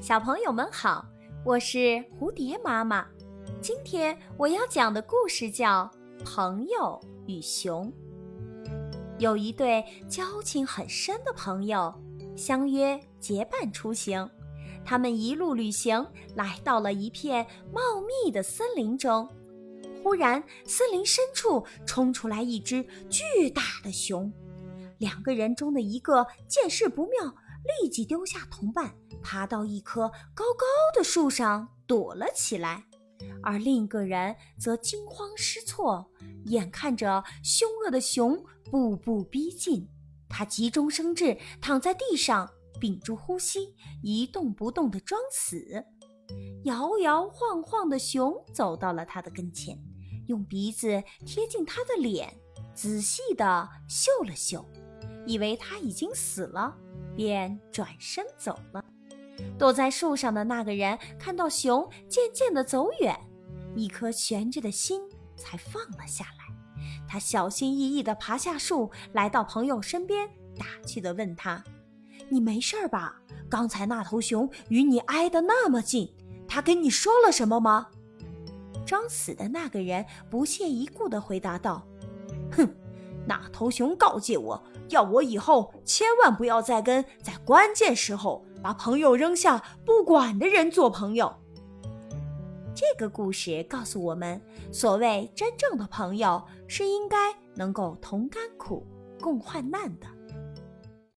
小朋友们好，我是蝴蝶妈妈。今天我要讲的故事叫《朋友与熊》。有一对交情很深的朋友，相约结伴出行。他们一路旅行，来到了一片茂密的森林中。忽然，森林深处冲出来一只巨大的熊。两个人中的一个见势不妙，立即丢下同伴。爬到一棵高高的树上躲了起来，而另一个人则惊慌失措，眼看着凶恶的熊步步逼近，他急中生智，躺在地上屏住呼吸，一动不动地装死。摇摇晃晃的熊走到了他的跟前，用鼻子贴近他的脸，仔细地嗅了嗅，以为他已经死了，便转身走了。躲在树上的那个人看到熊渐渐地走远，一颗悬着的心才放了下来。他小心翼翼地爬下树，来到朋友身边，打趣地问他：“你没事吧？刚才那头熊与你挨得那么近，他跟你说了什么吗？”装死的那个人不屑一顾地回答道：“，那头熊告诫我要我以后千万不要再跟在关键时候。”把朋友扔下不管的人做朋友。这个故事告诉我们，所谓真正的朋友，是应该能够同甘苦、共患难的。